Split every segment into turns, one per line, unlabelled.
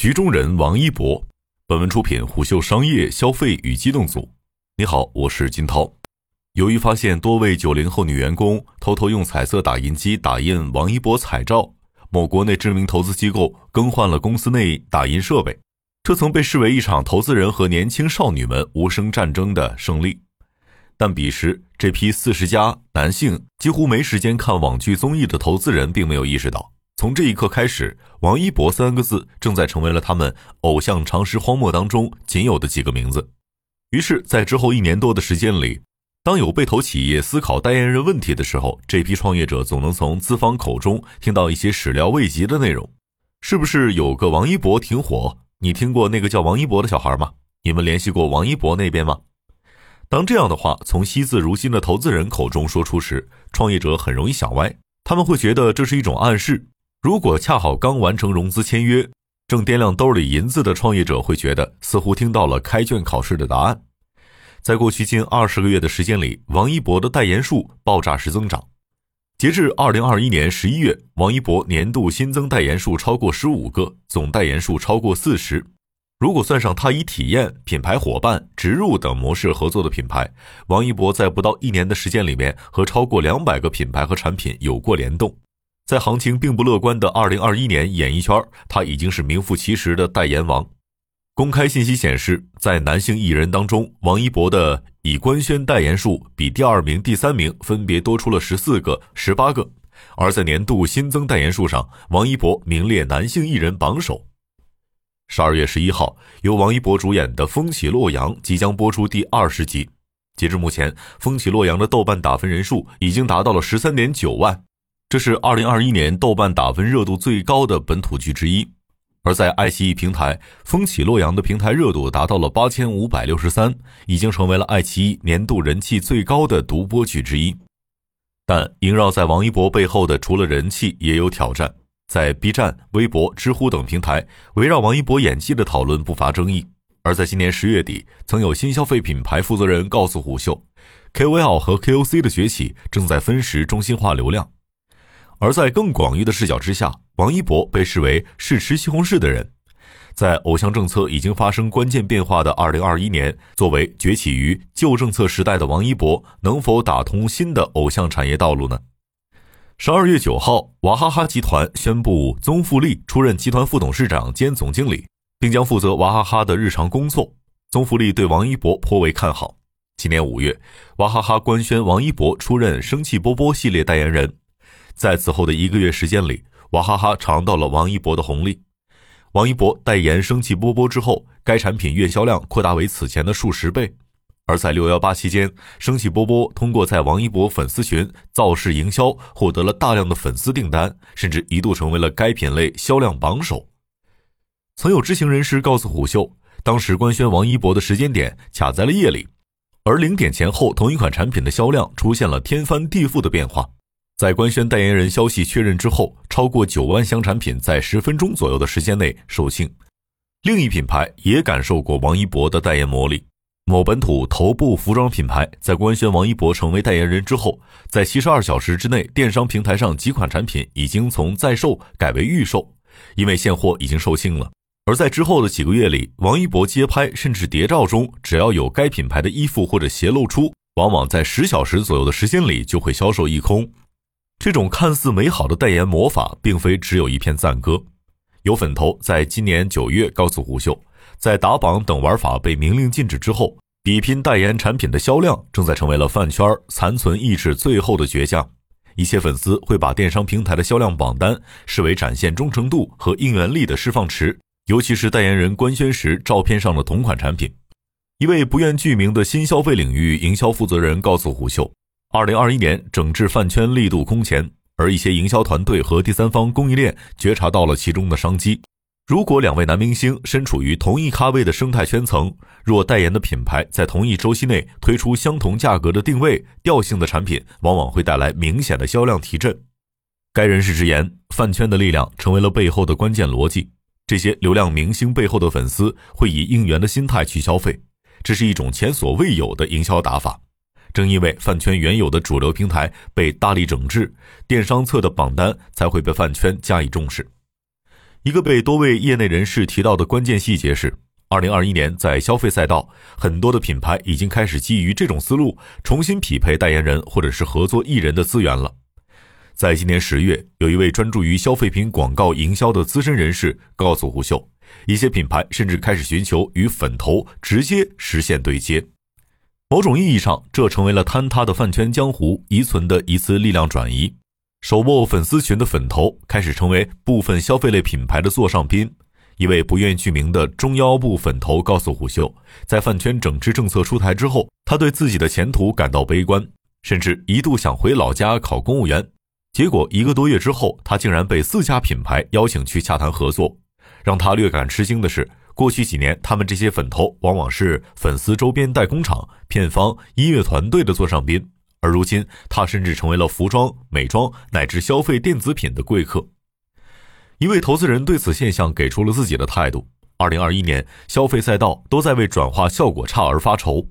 局中人王一博。本文出品虎嗅商业消费与机动组。你好，我是金涛。由于发现多位九零后女员工偷偷用彩色打印机打印王一博彩照，某国内知名投资机构更换了公司内打印设备，这曾被视为一场投资人和年轻少女们无声战争的胜利。但彼时，这批四十加男性几乎没时间看网剧综艺的投资人，并没有意识到。从这一刻开始，王一博三个字正在成为了他们偶像常识荒漠当中仅有的几个名字。于是，在之后一年多的时间里，当有被投企业思考代言人问题的时候，这批创业者总能从资方口中听到一些始料未及的内容。是不是有个王一博挺火？你听过那个叫王一博的小孩吗？你们联系过王一博那边吗？当这样的话从惜字如金的投资人口中说出时，创业者很容易想歪，他们会觉得这是一种暗示。如果恰好刚完成融资签约，正掂量兜里银子的创业者会觉得似乎听到了开卷考试的答案。在过去近二十个月的时间里，王一博的代言数爆炸式增长。截至二零二一年十一月，王一博年度新增代言数超过十五个，总代言数超过四十。如果算上他以体验、品牌伙伴、植入等模式合作的品牌，王一博在不到一年的时间里面和超过两百个品牌和产品有过联动。在行情并不乐观的二零二一年，演艺圈他已经是名副其实的代言王。公开信息显示，在男性艺人当中，王一博的已官宣代言数比第二名、第三名分别多出了十四个、十八个。而在年度新增代言数上，王一博名列男性艺人榜首。十二月十一号，由王一博主演的《风起洛阳》即将播出第二十集。截至目前，《风起洛阳》的豆瓣打分人数已经达到了十三点九万。这是二零二一年豆瓣打分热度最高的本土剧之一，而在爱奇艺平台，《风起洛阳》的平台热度达到了八千五百六十三，已经成为了爱奇艺年度人气最高的独播剧之一。但萦绕在王一博背后的，除了人气，也有挑战。在 B 站、微博、知乎等平台，围绕王一博演技的讨论不乏争议。而在今年十月底，曾有新消费品牌负责人告诉虎嗅，KOL 和 KOC 的崛起正在分食中心化流量。而在更广域的视角之下，王一博被视为是吃西红柿的人。在偶像政策已经发生关键变化的二零二一年，作为崛起于旧政策时代的王一博，能否打通新的偶像产业道路呢？十二月九号，娃哈哈集团宣布宗馥莉出任集团副董事长兼总经理，并将负责娃哈哈的日常工作。宗馥莉对王一博颇为看好。今年五月，娃哈哈官宣王一博出任生气波波系列代言人。在此后的一个月时间里，娃哈哈尝到了王一博的红利。王一博代言生气波波之后，该产品月销量扩大为此前的数十倍。而在六幺八期间，生气波波通过在王一博粉丝群造势营销，获得了大量的粉丝订单，甚至一度成为了该品类销量榜首。曾有知情人士告诉虎嗅，当时官宣王一博的时间点卡在了夜里，而零点前后，同一款产品的销量出现了天翻地覆的变化。在官宣代言人消息确认之后，超过九万箱产品在十分钟左右的时间内售罄。另一品牌也感受过王一博的代言魔力。某本土头部服装品牌在官宣王一博成为代言人之后，在七十二小时之内，电商平台上几款产品已经从在售改为预售，因为现货已经售罄了。而在之后的几个月里，王一博街拍甚至谍照中，只要有该品牌的衣服或者鞋露出，往往在十小时左右的时间里就会销售一空。这种看似美好的代言魔法，并非只有一片赞歌。有粉头在今年九月告诉胡秀，在打榜等玩法被明令禁止之后，比拼代言产品的销量正在成为了饭圈残存意志最后的倔强。一些粉丝会把电商平台的销量榜单视为展现忠诚度和应援力的释放池，尤其是代言人官宣时照片上的同款产品。一位不愿具名的新消费领域营销负责人告诉胡秀。二零二一年整治饭圈力度空前，而一些营销团队和第三方供应链觉察到了其中的商机。如果两位男明星身处于同一咖位的生态圈层，若代言的品牌在同一周期内推出相同价格的定位调性的产品，往往会带来明显的销量提振。该人士直言，饭圈的力量成为了背后的关键逻辑。这些流量明星背后的粉丝会以应援的心态去消费，这是一种前所未有的营销打法。正因为饭圈原有的主流平台被大力整治，电商侧的榜单才会被饭圈加以重视。一个被多位业内人士提到的关键细节是，二零二一年在消费赛道，很多的品牌已经开始基于这种思路重新匹配代言人或者是合作艺人的资源了。在今年十月，有一位专注于消费品广告营销的资深人士告诉胡秀，一些品牌甚至开始寻求与粉头直接实现对接。某种意义上，这成为了坍塌的饭圈江湖遗存的一次力量转移。手握粉丝群的粉头开始成为部分消费类品牌的座上宾。一位不愿具名的中腰部粉头告诉虎嗅，在饭圈整治政策出台之后，他对自己的前途感到悲观，甚至一度想回老家考公务员。结果一个多月之后，他竟然被四家品牌邀请去洽谈合作。让他略感吃惊的是，过去几年他们这些粉头往往是粉丝周边代工厂、片方、音乐团队的座上宾。而如今，他甚至成为了服装、美妆乃至消费电子品的贵客。一位投资人对此现象给出了自己的态度：，二零二一年，消费赛道都在为转化效果差而发愁，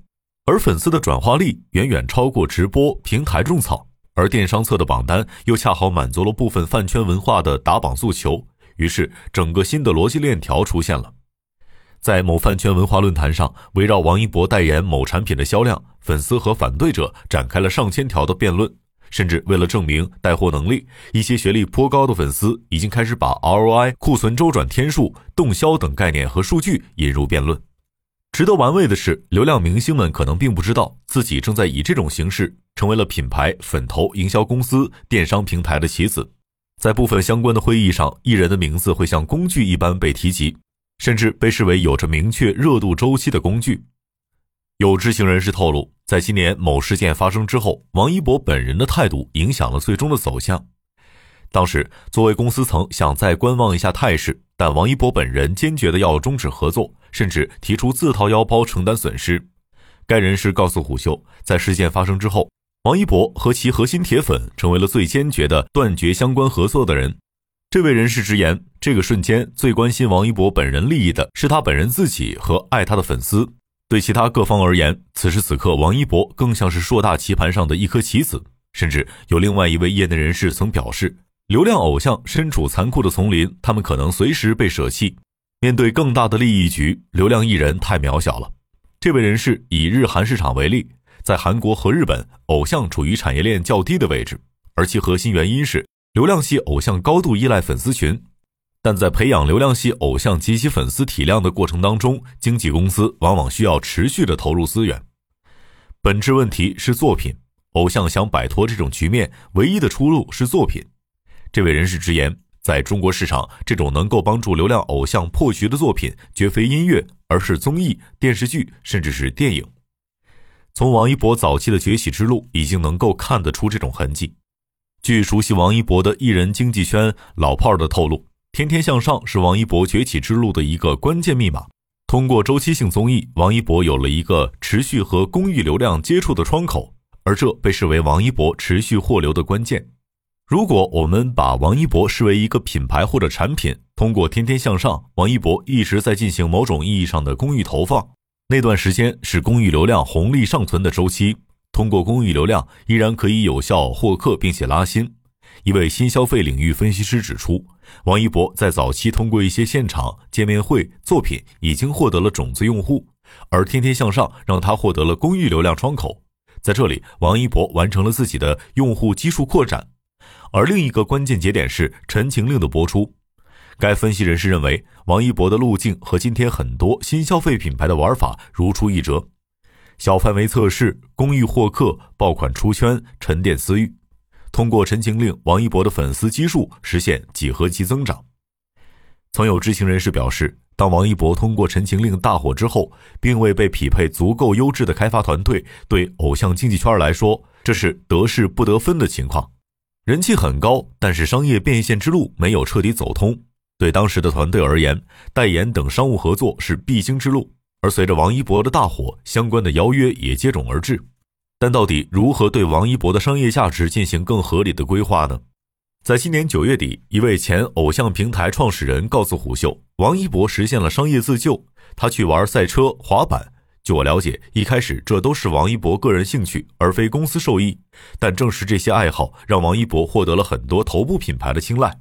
而粉丝的转化力远远超过直播平台种草，而电商侧的榜单又恰好满足了部分饭圈文化的打榜诉求，于是整个新的逻辑链条出现了。在某饭圈文化论坛上，围绕王一博代言某产品的销量，粉丝和反对者展开了上千条的辩论。甚至为了证明带货能力，一些学历颇高的粉丝已经开始把 ROI、库存周转天数、动销等概念和数据引入辩论。值得玩味的是，流量明星们可能并不知道，自己正在以这种形式成为了品牌粉头营销公司、电商平台的棋子。在部分相关的会议上，艺人的名字会像工具一般被提及。甚至被视为有着明确热度周期的工具。有知情人士透露，在今年某事件发生之后，王一博本人的态度影响了最终的走向。当时，作为公司层想再观望一下态势，但王一博本人坚决的要终止合作，甚至提出自掏腰包承担损失。该人士告诉虎嗅，在事件发生之后，王一博和其核心铁粉成为了最坚决的断绝相关合作的人。这位人士直言，这个瞬间最关心王一博本人利益的是他本人自己和爱他的粉丝。对其他各方而言，此时此刻，王一博更像是硕大棋盘上的一颗棋子。甚至有另外一位业内人士曾表示，流量偶像身处残酷的丛林，他们可能随时被舍弃。面对更大的利益局，流量艺人太渺小了。这位人士以日韩市场为例，在韩国和日本，偶像处于产业链较低的位置，而其核心原因是。流量系偶像高度依赖粉丝群，但在培养流量系偶像及其粉丝体量的过程当中，经纪公司往往需要持续的投入资源。本质问题是作品，偶像想摆脱这种局面，唯一的出路是作品。这位人士直言，在中国市场，这种能够帮助流量偶像破局的作品，绝非音乐，而是综艺、电视剧，甚至是电影。从王一博早期的崛起之路，已经能够看得出这种痕迹。据熟悉王一博的艺人经纪圈老炮儿的透露，《天天向上》是王一博崛起之路的一个关键密码。通过周期性综艺，王一博有了一个持续和公域流量接触的窗口，而这被视为王一博持续获流的关键。如果我们把王一博视为一个品牌或者产品，通过《天天向上》，王一博一直在进行某种意义上的公域投放，那段时间是公域流量红利尚存的周期。通过公益流量依然可以有效获客，并且拉新。一位新消费领域分析师指出，王一博在早期通过一些现场见面会作品已经获得了种子用户，而天天向上让他获得了公益流量窗口。在这里，王一博完成了自己的用户基数扩展。而另一个关键节点是《陈情令》的播出。该分析人士认为，王一博的路径和今天很多新消费品牌的玩法如出一辙。小范围测试、公益获客、爆款出圈、沉淀私域，通过《陈情令》，王一博的粉丝基数实现几何级增长。曾有知情人士表示，当王一博通过《陈情令》大火之后，并未被匹配足够优质的开发团队，对偶像经济圈来说，这是得势不得分的情况。人气很高，但是商业变现之路没有彻底走通。对当时的团队而言，代言等商务合作是必经之路。而随着王一博的大火，相关的邀约也接踵而至。但到底如何对王一博的商业价值进行更合理的规划呢？在今年九月底，一位前偶像平台创始人告诉虎嗅，王一博实现了商业自救。他去玩赛车、滑板。据我了解，一开始这都是王一博个人兴趣，而非公司受益。但正是这些爱好，让王一博获得了很多头部品牌的青睐。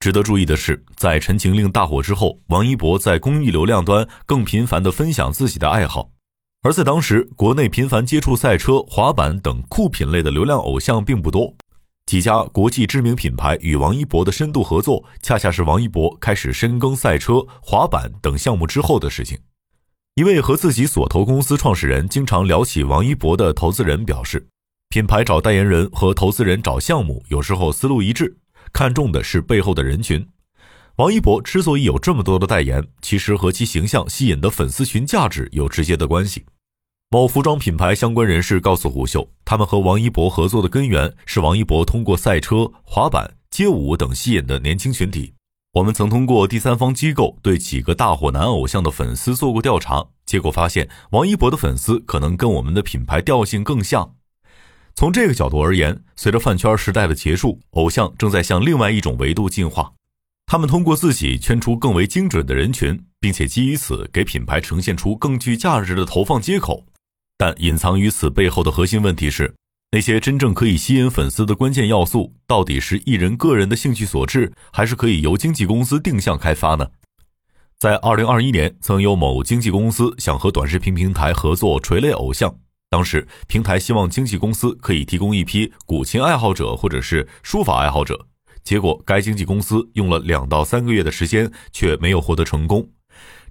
值得注意的是，在《陈情令》大火之后，王一博在公益流量端更频繁地分享自己的爱好。而在当时，国内频繁接触赛车、滑板等酷品类的流量偶像并不多。几家国际知名品牌与王一博的深度合作，恰恰是王一博开始深耕赛车、滑板等项目之后的事情。一位和自己所投公司创始人经常聊起王一博的投资人表示，品牌找代言人和投资人找项目，有时候思路一致。看重的是背后的人群。王一博之所以有这么多的代言，其实和其形象吸引的粉丝群价值有直接的关系。某服装品牌相关人士告诉胡秀，他们和王一博合作的根源是王一博通过赛车、滑板、街舞等吸引的年轻群体。我们曾通过第三方机构对几个大火男偶像的粉丝做过调查，结果发现王一博的粉丝可能跟我们的品牌调性更像。从这个角度而言，随着饭圈时代的结束，偶像正在向另外一种维度进化。他们通过自己圈出更为精准的人群，并且基于此给品牌呈现出更具价值的投放接口。但隐藏于此背后的核心问题是，那些真正可以吸引粉丝的关键要素，到底是艺人个人的兴趣所致，还是可以由经纪公司定向开发呢？在二零二一年，曾有某经纪公司想和短视频平台合作垂类偶像。当时，平台希望经纪公司可以提供一批古琴爱好者或者是书法爱好者。结果，该经纪公司用了两到三个月的时间，却没有获得成功。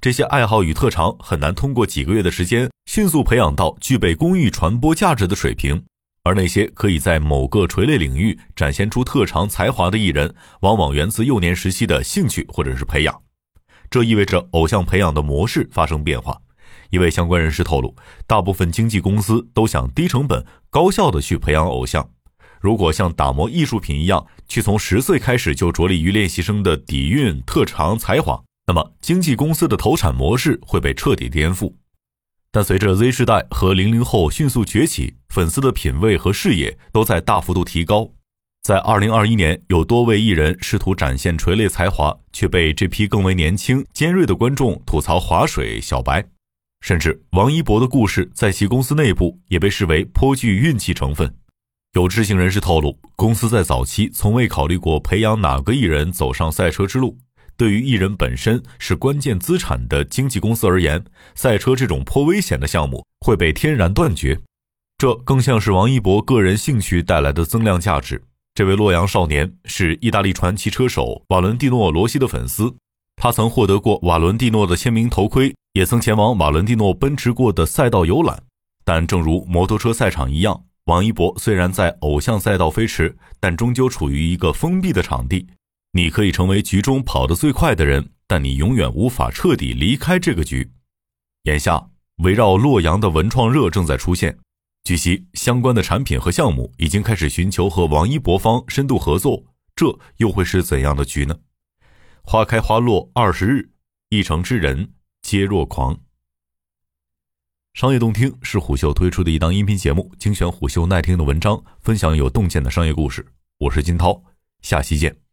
这些爱好与特长很难通过几个月的时间迅速培养到具备公益传播价值的水平，而那些可以在某个垂类领域展现出特长才华的艺人，往往源自幼年时期的兴趣或者是培养。这意味着偶像培养的模式发生变化。一位相关人士透露，大部分经纪公司都想低成本、高效的去培养偶像。如果像打磨艺术品一样，去从十岁开始就着力于练习生的底蕴、特长、才华，那么经纪公司的投产模式会被彻底颠覆。但随着 Z 世代和零零后迅速崛起，粉丝的品味和视野都在大幅度提高。在二零二一年，有多位艺人试图展现垂类才华，却被这批更为年轻、尖锐的观众吐槽划水、小白。甚至王一博的故事在其公司内部也被视为颇具运气成分。有知情人士透露，公司在早期从未考虑过培养哪个艺人走上赛车之路。对于艺人本身是关键资产的经纪公司而言，赛车这种颇危险的项目会被天然断绝。这更像是王一博个人兴趣带来的增量价值。这位洛阳少年是意大利传奇车手瓦伦蒂诺·罗西的粉丝，他曾获得过瓦伦蒂诺的签名头盔。也曾前往瓦伦蒂诺奔驰过的赛道游览，但正如摩托车赛场一样，王一博虽然在偶像赛道飞驰，但终究处于一个封闭的场地。你可以成为局中跑得最快的人，但你永远无法彻底离开这个局。眼下，围绕洛阳的文创热正在出现，据悉，相关的产品和项目已经开始寻求和王一博方深度合作。这又会是怎样的局呢？花开花落二十日，一城之人。皆若狂。商业洞听是虎嗅推出的一档音频节目，精选虎嗅耐听的文章，分享有洞见的商业故事。我是金涛，下期见。